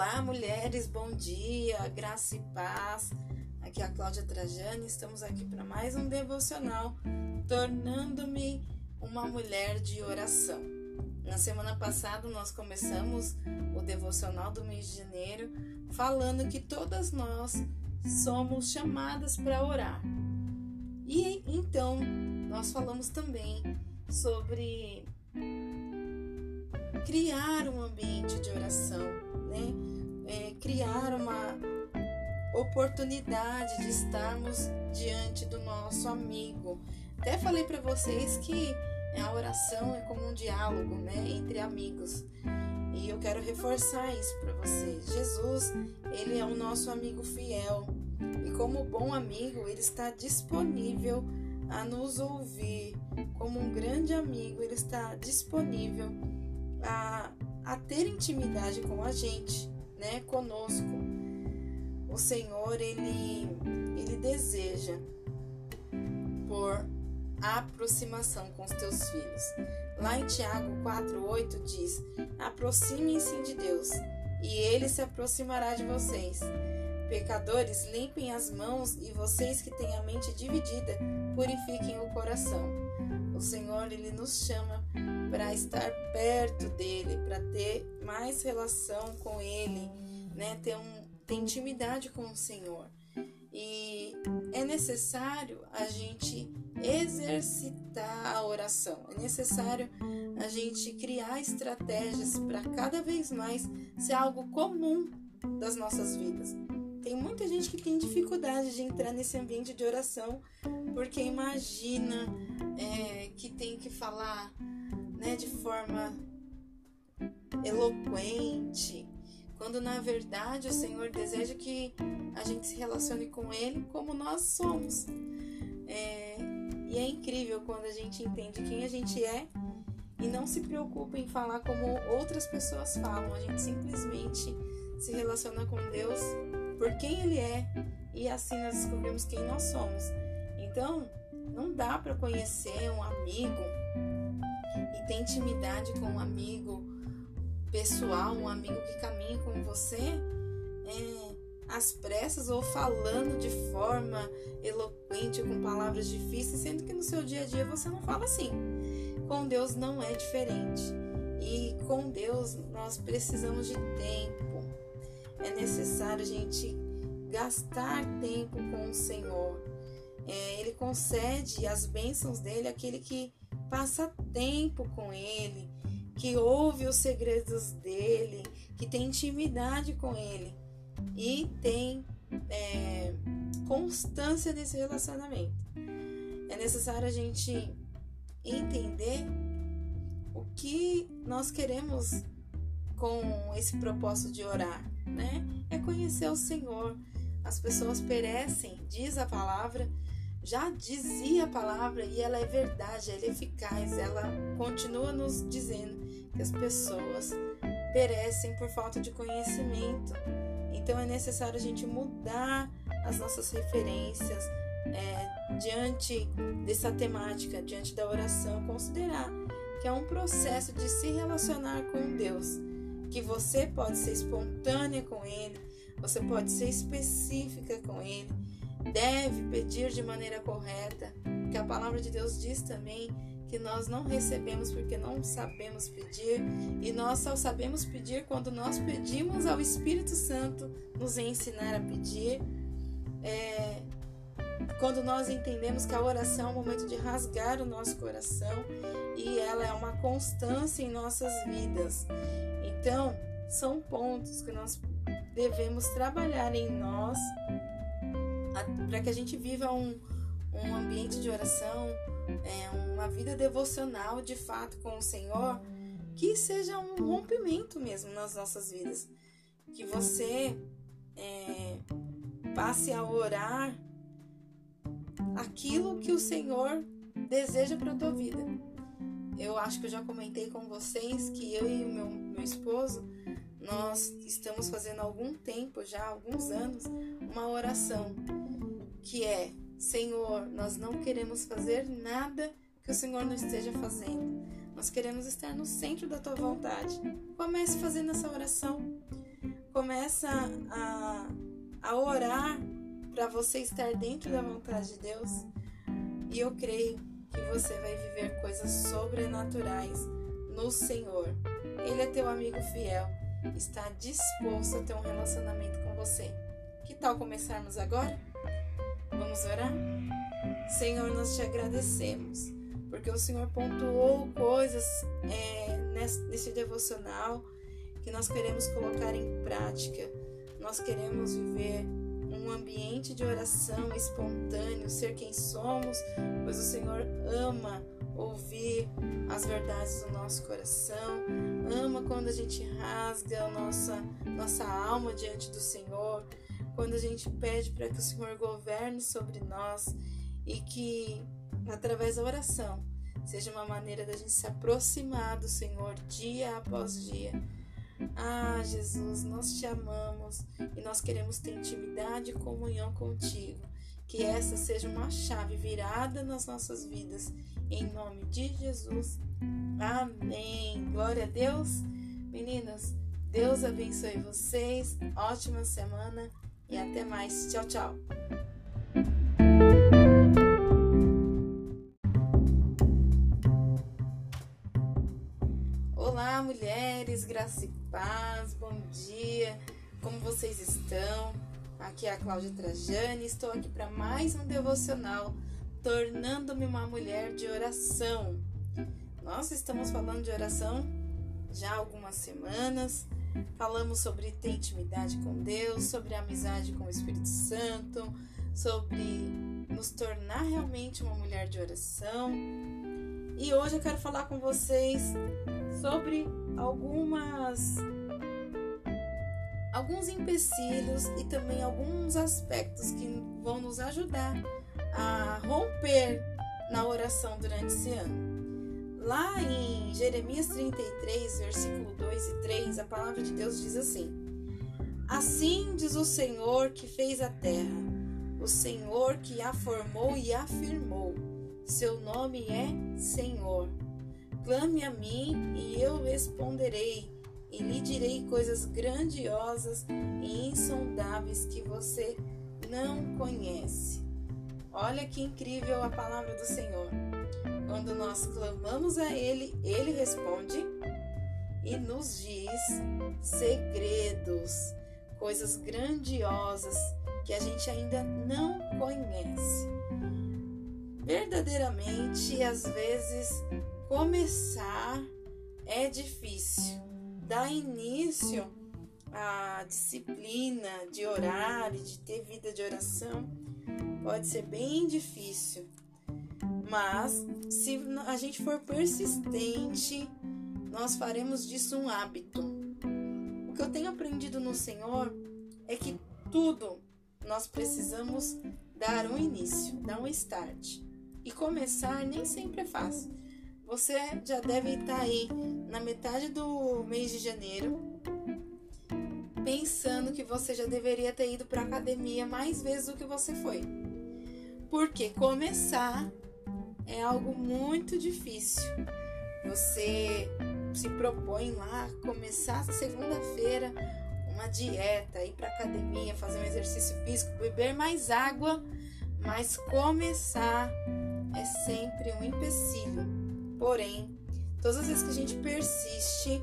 Olá, mulheres, bom dia, graça e paz. Aqui é a Cláudia Trajani, estamos aqui para mais um devocional, tornando-me uma mulher de oração. Na semana passada nós começamos o devocional do mês de janeiro falando que todas nós somos chamadas para orar. E então nós falamos também sobre criar um ambiente de oração, né? É, criar uma oportunidade de estarmos diante do nosso amigo. Até falei para vocês que a oração é como um diálogo, né, entre amigos. E eu quero reforçar isso para vocês. Jesus, ele é o nosso amigo fiel. E como bom amigo, ele está disponível a nos ouvir. Como um grande amigo, ele está disponível a, a ter intimidade com a gente, né, conosco. O Senhor ele ele deseja por aproximação com os teus filhos. Lá em Tiago 4:8 diz: Aproximem-se de Deus, e ele se aproximará de vocês. Pecadores, limpem as mãos e vocês que têm a mente dividida, purifiquem o coração. O Senhor ele nos chama para estar perto dele, para ter mais relação com ele, né? Ter, um, ter intimidade com o Senhor. E é necessário a gente exercitar a oração. É necessário a gente criar estratégias para cada vez mais ser algo comum das nossas vidas. Tem muita gente que tem dificuldade de entrar nesse ambiente de oração porque imagina é, que tem que falar né, de forma eloquente, quando na verdade o Senhor deseja que a gente se relacione com Ele como nós somos. É, e é incrível quando a gente entende quem a gente é e não se preocupa em falar como outras pessoas falam. A gente simplesmente se relaciona com Deus por quem Ele é e assim nós descobrimos quem nós somos. Então, não dá para conhecer um amigo e ter intimidade com um amigo pessoal, um amigo que caminha com você, é, às pressas ou falando de forma eloquente, com palavras difíceis, sendo que no seu dia a dia você não fala assim. Com Deus não é diferente. E com Deus nós precisamos de tempo. É necessário a gente gastar tempo com o Senhor. É, ele concede as bênçãos dele àquele que passa tempo com ele, que ouve os segredos dele, que tem intimidade com ele e tem é, constância nesse relacionamento. É necessário a gente entender o que nós queremos com esse propósito de orar, né? É conhecer o Senhor. As pessoas perecem, diz a palavra, já dizia a palavra e ela é verdade, ela é eficaz, ela continua nos dizendo que as pessoas perecem por falta de conhecimento. Então é necessário a gente mudar as nossas referências é, diante dessa temática, diante da oração, considerar que é um processo de se relacionar com Deus, que você pode ser espontânea com Ele, você pode ser específica com Ele deve pedir de maneira correta, porque a palavra de Deus diz também que nós não recebemos porque não sabemos pedir, e nós só sabemos pedir quando nós pedimos ao Espírito Santo nos ensinar a pedir. É, quando nós entendemos que a oração é um momento de rasgar o nosso coração e ela é uma constância em nossas vidas. Então, são pontos que nós devemos trabalhar em nós para que a gente viva um, um ambiente de oração, é, uma vida devocional de fato com o Senhor, que seja um rompimento mesmo nas nossas vidas. Que você é, passe a orar aquilo que o Senhor deseja para a tua vida. Eu acho que eu já comentei com vocês que eu e meu, meu esposo nós estamos fazendo há algum tempo, já alguns anos, uma oração que é: Senhor, nós não queremos fazer nada que o Senhor não esteja fazendo. Nós queremos estar no centro da tua vontade. Comece fazendo essa oração. começa a, a orar para você estar dentro da vontade de Deus. E eu creio que você vai viver coisas sobrenaturais no Senhor. Ele é teu amigo fiel, está disposto a ter um relacionamento com você. Que tal começarmos agora? Vamos orar? Senhor, nós te agradecemos, porque o Senhor pontuou coisas é, nesse, devocional que nós queremos colocar em prática. Nós queremos viver um ambiente de oração espontâneo, ser quem somos, pois o Senhor ama ouvir as verdades do nosso coração, ama quando a gente rasga a nossa, nossa alma diante do Senhor, quando a gente pede para que o Senhor governe sobre nós e que, através da oração, seja uma maneira da gente se aproximar do Senhor dia após dia. Ah, Jesus, nós te amamos e nós queremos ter intimidade e comunhão contigo. Que essa seja uma chave virada nas nossas vidas. Em nome de Jesus. Amém. Glória a Deus. Meninas, Deus abençoe vocês. Ótima semana e até mais. Tchau, tchau. Olá, mulheres, graça e paz, bom dia, como vocês estão? Aqui é a Cláudia Trajani, estou aqui para mais um devocional, tornando-me uma mulher de oração. Nós estamos falando de oração já há algumas semanas Falamos sobre ter intimidade com Deus, sobre amizade com o Espírito Santo, sobre nos tornar realmente uma mulher de oração. E hoje eu quero falar com vocês sobre algumas alguns empecilhos e também alguns aspectos que vão nos ajudar a romper na oração durante esse ano. Lá em Jeremias 33, versículo 2 e 3, a palavra de Deus diz assim: Assim diz o Senhor que fez a terra, o Senhor que a formou e afirmou. Seu nome é Senhor. Clame a mim e eu responderei, e lhe direi coisas grandiosas e insondáveis que você não conhece. Olha que incrível a palavra do Senhor. Quando nós clamamos a Ele, Ele responde e nos diz segredos, coisas grandiosas que a gente ainda não conhece. Verdadeiramente, às vezes, começar é difícil. Dar início à disciplina de orar e de ter vida de oração pode ser bem difícil. Mas se a gente for persistente, nós faremos disso um hábito. O que eu tenho aprendido no Senhor é que tudo nós precisamos dar um início, dar um start. E começar nem sempre é fácil. Você já deve estar aí na metade do mês de janeiro, pensando que você já deveria ter ido para academia mais vezes do que você foi. Porque começar é algo muito difícil. Você se propõe lá começar segunda-feira uma dieta, ir para academia, fazer um exercício físico, beber mais água, mas começar é sempre um empecilho. Porém, todas as vezes que a gente persiste,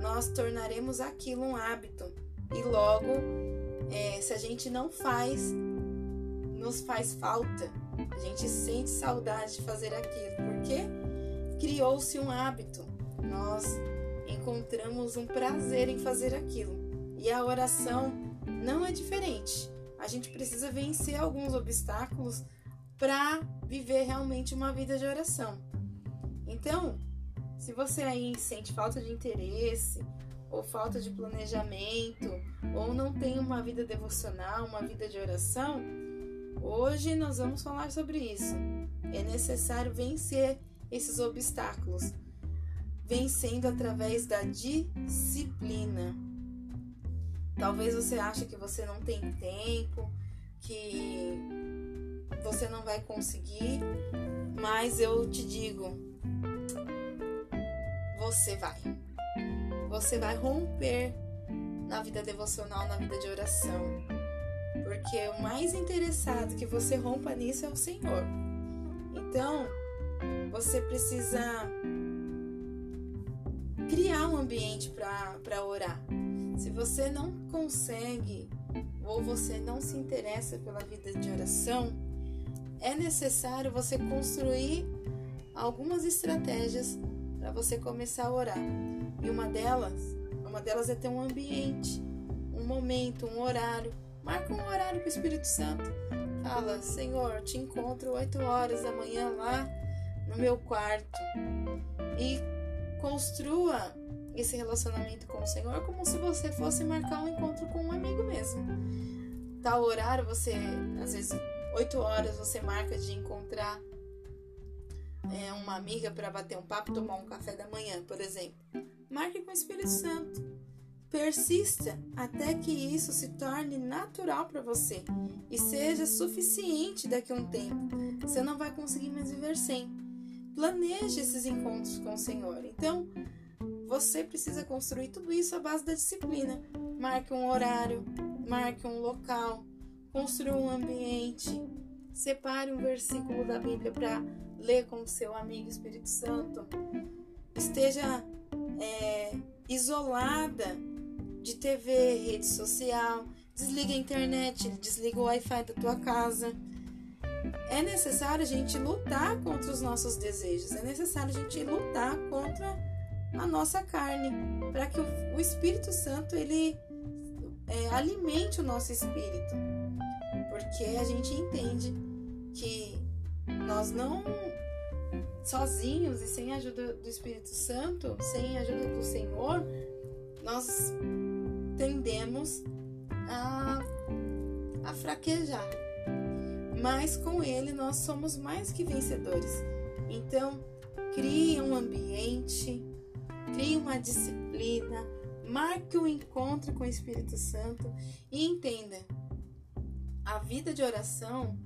nós tornaremos aquilo um hábito e logo, é, se a gente não faz, nos faz falta. A gente sente saudade de fazer aquilo, porque criou-se um hábito. Nós encontramos um prazer em fazer aquilo. E a oração não é diferente. A gente precisa vencer alguns obstáculos para viver realmente uma vida de oração. Então, se você aí sente falta de interesse, ou falta de planejamento, ou não tem uma vida devocional, uma vida de oração, Hoje nós vamos falar sobre isso. É necessário vencer esses obstáculos, vencendo através da disciplina. Talvez você ache que você não tem tempo, que você não vai conseguir, mas eu te digo, você vai. Você vai romper na vida devocional, na vida de oração. Porque o mais interessado que você rompa nisso é o Senhor. Então, você precisa criar um ambiente para orar. Se você não consegue ou você não se interessa pela vida de oração, é necessário você construir algumas estratégias para você começar a orar. E uma delas, uma delas é ter um ambiente, um momento, um horário. Marca um horário para o Espírito Santo. Fala, Senhor, te encontro 8 horas da manhã lá no meu quarto. E construa esse relacionamento com o Senhor como se você fosse marcar um encontro com um amigo mesmo. Tal horário você, às vezes, 8 horas você marca de encontrar é, uma amiga para bater um papo, tomar um café da manhã, por exemplo. Marque com o Espírito Santo. Persista até que isso se torne natural para você e seja suficiente daqui a um tempo. Você não vai conseguir mais viver sem. Planeje esses encontros com o Senhor. Então, você precisa construir tudo isso à base da disciplina. Marque um horário, marque um local, construa um ambiente, separe um versículo da Bíblia para ler com o seu amigo Espírito Santo. Esteja é, isolada de TV, rede social, desliga a internet, desliga o Wi-Fi da tua casa. É necessário a gente lutar contra os nossos desejos, é necessário a gente lutar contra a nossa carne, para que o, Espírito Santo ele é, alimente o nosso espírito, porque a gente entende que nós não sozinhos e sem a ajuda do Espírito Santo, sem a ajuda do Senhor, nós tendemos a, a fraquejar. Mas com Ele nós somos mais que vencedores. Então, crie um ambiente, crie uma disciplina, marque um encontro com o Espírito Santo e entenda, a vida de oração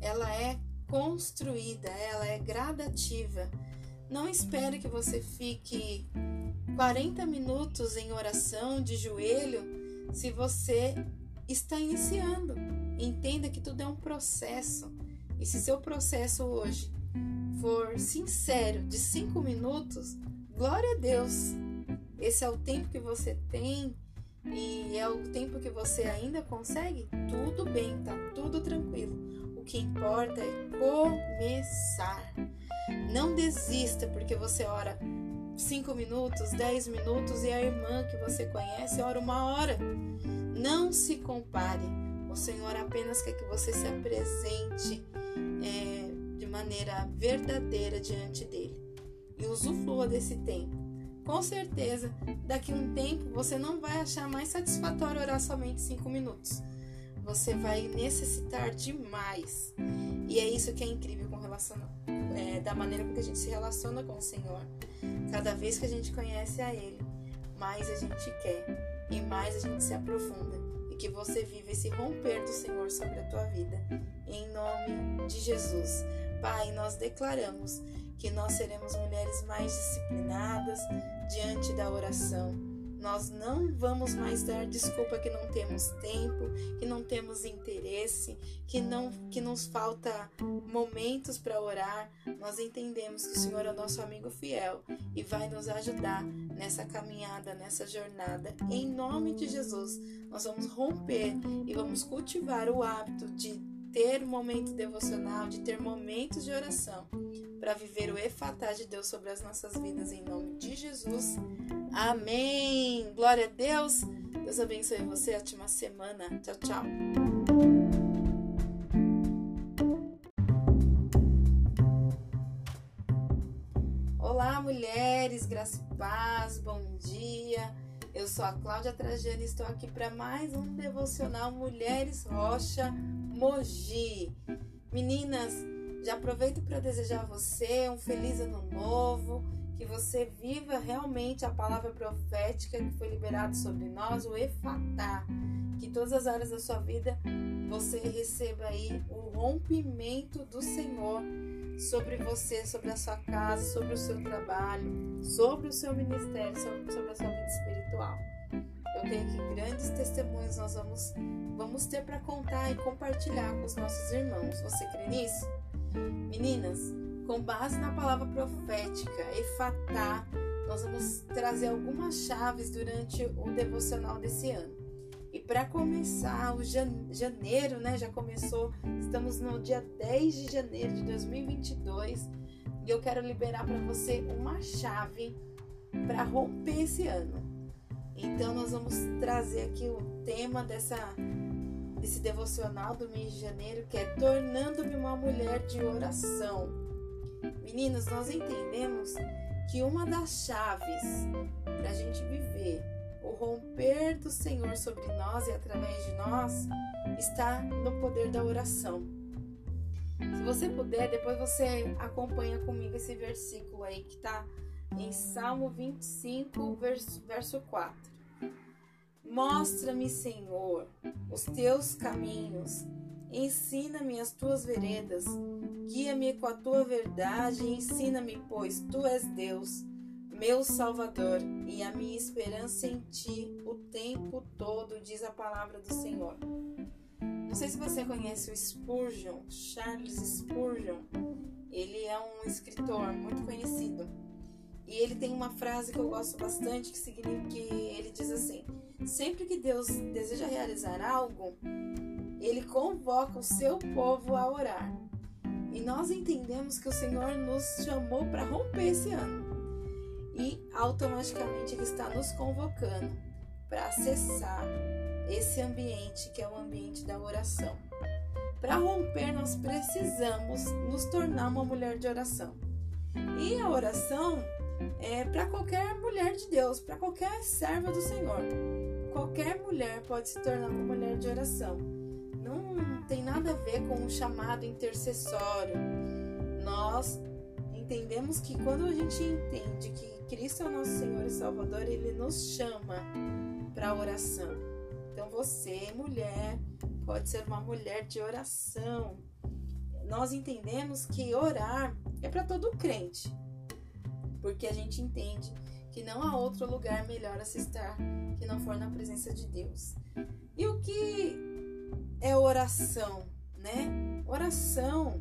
ela é construída, ela é gradativa. Não espere que você fique 40 minutos em oração de joelho se você está iniciando. Entenda que tudo é um processo. E se seu processo hoje for sincero, de 5 minutos, glória a Deus. Esse é o tempo que você tem e é o tempo que você ainda consegue, tudo bem, tá tudo tranquilo. O que importa é começar. Não desista porque você ora 5 minutos, 10 minutos e a irmã que você conhece ora uma hora. Não se compare. O Senhor apenas quer que você se apresente é, de maneira verdadeira diante dele e usufrua desse tempo. Com certeza, daqui a um tempo você não vai achar mais satisfatório orar somente 5 minutos você vai necessitar demais. E é isso que é incrível com relação é, da maneira com que a gente se relaciona com o Senhor. Cada vez que a gente conhece a Ele, mais a gente quer e mais a gente se aprofunda. E que você viva esse romper do Senhor sobre a tua vida. Em nome de Jesus. Pai, nós declaramos que nós seremos mulheres mais disciplinadas diante da oração nós não vamos mais dar desculpa que não temos tempo, que não temos interesse, que não que nos falta momentos para orar. Nós entendemos que o Senhor é o nosso amigo fiel e vai nos ajudar nessa caminhada, nessa jornada. Em nome de Jesus, nós vamos romper e vamos cultivar o hábito de ter um momento devocional, de ter momentos de oração para viver o efatá de Deus sobre as nossas vidas em nome de Jesus. Amém. Glória a Deus. Deus abençoe você. Ótima semana. Tchau, tchau. Olá, mulheres, graça e paz, bom dia. Eu sou a Cláudia Trajano e estou aqui para mais um devocional Mulheres Rocha Mogi. Meninas, já aproveito para desejar a você um feliz ano novo, que você viva realmente a palavra profética que foi liberada sobre nós, o Efatá. Que todas as áreas da sua vida você receba aí o rompimento do Senhor sobre você, sobre a sua casa, sobre o seu trabalho, sobre o seu ministério, sobre, a sua vida espiritual. Eu creio que grandes testemunhos nós vamos, vamos ter para contar e compartilhar com os nossos irmãos. Você crê nisso? Meninas, com base na palavra profética, Efatá, nós vamos trazer algumas chaves durante o devocional desse ano. E para começar, o janeiro, né, já começou, estamos no dia 10 de janeiro de 2022 e eu quero liberar para você uma chave para romper esse ano. Então nós vamos trazer aqui o tema dessa desse devocional do mês de janeiro, que é tornando-me uma mulher de oração. Meninas, nós entendemos que uma das chaves para a gente viver o romper do Senhor sobre nós e através de nós está no poder da oração. Se você puder, depois você acompanha comigo esse versículo aí que está em Salmo 25, verso, verso 4. Mostra-me, Senhor, os teus caminhos, ensina-me as tuas veredas, guia-me com a tua verdade ensina-me, pois tu és Deus meu Salvador e a minha esperança em ti o tempo todo, diz a palavra do Senhor. Não sei se você conhece o Spurgeon, Charles Spurgeon. Ele é um escritor muito conhecido. E ele tem uma frase que eu gosto bastante que significa que ele diz assim: Sempre que Deus deseja realizar algo, ele convoca o seu povo a orar. E nós entendemos que o Senhor nos chamou para romper esse ano e automaticamente Ele está nos convocando para acessar esse ambiente que é o ambiente da oração. Para romper, nós precisamos nos tornar uma mulher de oração. E a oração é para qualquer mulher de Deus, para qualquer serva do Senhor. Qualquer mulher pode se tornar uma mulher de oração. Não tem nada a ver com um chamado intercessório. Nós entendemos que quando a gente entende que Cristo é o nosso Senhor e Salvador, ele nos chama para oração. Então você, mulher, pode ser uma mulher de oração. Nós entendemos que orar é para todo crente, porque a gente entende que não há outro lugar melhor a se estar que não for na presença de Deus. E o que é oração, né? Oração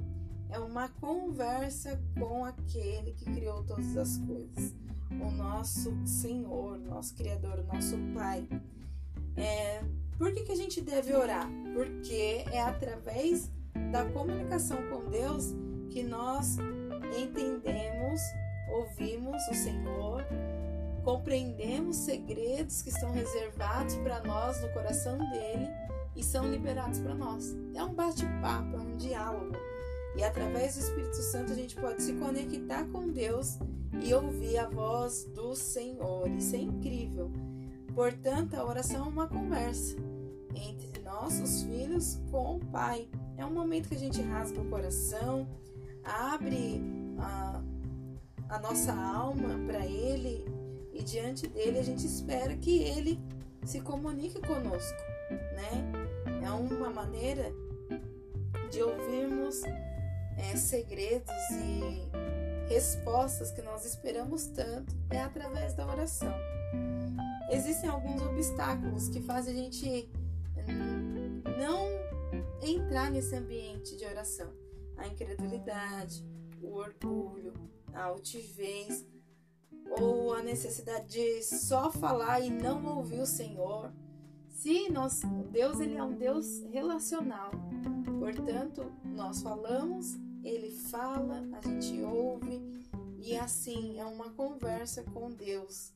é uma conversa com aquele que criou todas as coisas o nosso Senhor, nosso Criador, nosso Pai. É, por que, que a gente deve orar? Porque é através da comunicação com Deus que nós entendemos, ouvimos o Senhor, compreendemos segredos que estão reservados para nós no coração dele e são liberados para nós. É um bate-papo, é um diálogo. E através do Espírito Santo a gente pode se conectar com Deus e ouvir a voz do Senhor. Isso é incrível. Portanto, a oração é uma conversa entre nossos filhos com o Pai. É um momento que a gente rasga o coração, abre a, a nossa alma para Ele e diante dele a gente espera que Ele se comunique conosco, né? É uma maneira de ouvirmos é, segredos e respostas que nós esperamos tanto é através da oração. Existem alguns obstáculos que fazem a gente hum, não entrar nesse ambiente de oração. A incredulidade, o orgulho, a altivez, ou a necessidade de só falar e não ouvir o Senhor. Se nós, Deus ele é um Deus relacional, portanto nós falamos ele fala, a gente ouve e assim é uma conversa com Deus.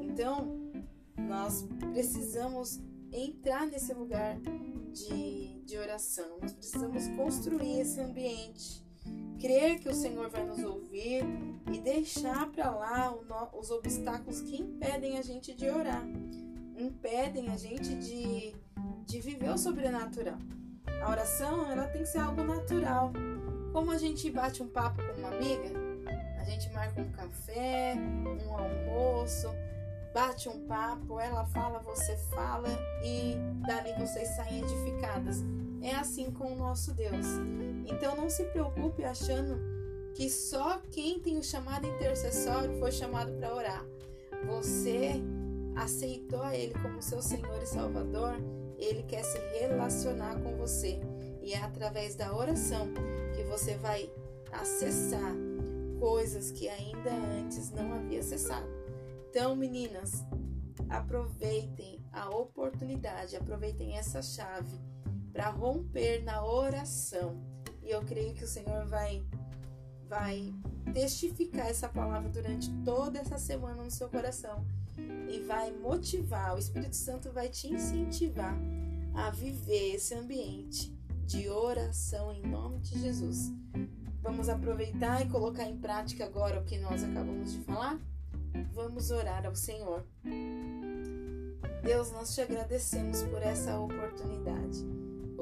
Então, nós precisamos entrar nesse lugar de, de oração, nós precisamos construir esse ambiente, crer que o Senhor vai nos ouvir e deixar para lá os obstáculos que impedem a gente de orar, impedem a gente de, de viver o sobrenatural. A oração ela tem que ser algo natural. Como a gente bate um papo com uma amiga, a gente marca um café, um almoço, bate um papo, ela fala, você fala e dali vocês saem edificadas. É assim com o nosso Deus. Então não se preocupe achando que só quem tem o chamado intercessório foi chamado para orar. Você aceitou a Ele como seu Senhor e Salvador, Ele quer se relacionar com você. E é através da oração que você vai acessar coisas que ainda antes não havia acessado. Então, meninas, aproveitem a oportunidade, aproveitem essa chave para romper na oração. E eu creio que o Senhor vai vai testificar essa palavra durante toda essa semana no seu coração e vai motivar, o Espírito Santo vai te incentivar a viver esse ambiente de oração em nome de Jesus. Vamos aproveitar e colocar em prática agora o que nós acabamos de falar? Vamos orar ao Senhor. Deus, nós te agradecemos por essa oportunidade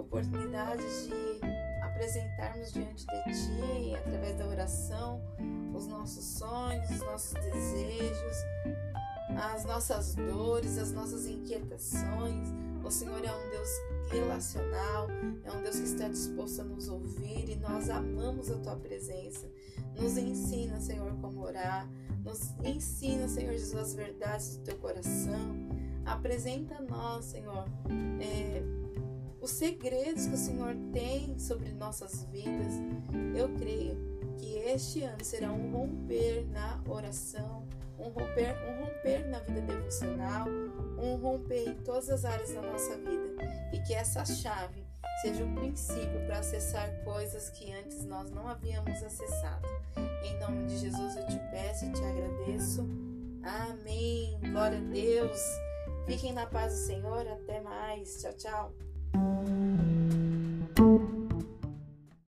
oportunidade de apresentarmos diante de Ti, através da oração, os nossos sonhos, os nossos desejos, as nossas dores, as nossas inquietações. O Senhor é um Deus relacional, é um Deus que está disposto a nos ouvir e nós amamos a Tua presença. Nos ensina, Senhor, como orar, nos ensina, Senhor Jesus, as verdades do Teu coração. Apresenta a nós, Senhor, é, os segredos que o Senhor tem sobre nossas vidas. Eu creio que este ano será um romper na oração, um romper, um romper na vida devocional, um romper em todas as áreas da nossa vida e que essa chave seja o um princípio para acessar coisas que antes nós não havíamos acessado. Em nome de Jesus eu te peço e te agradeço. Amém. Glória a Deus. Fiquem na paz do Senhor. Até mais. Tchau, tchau.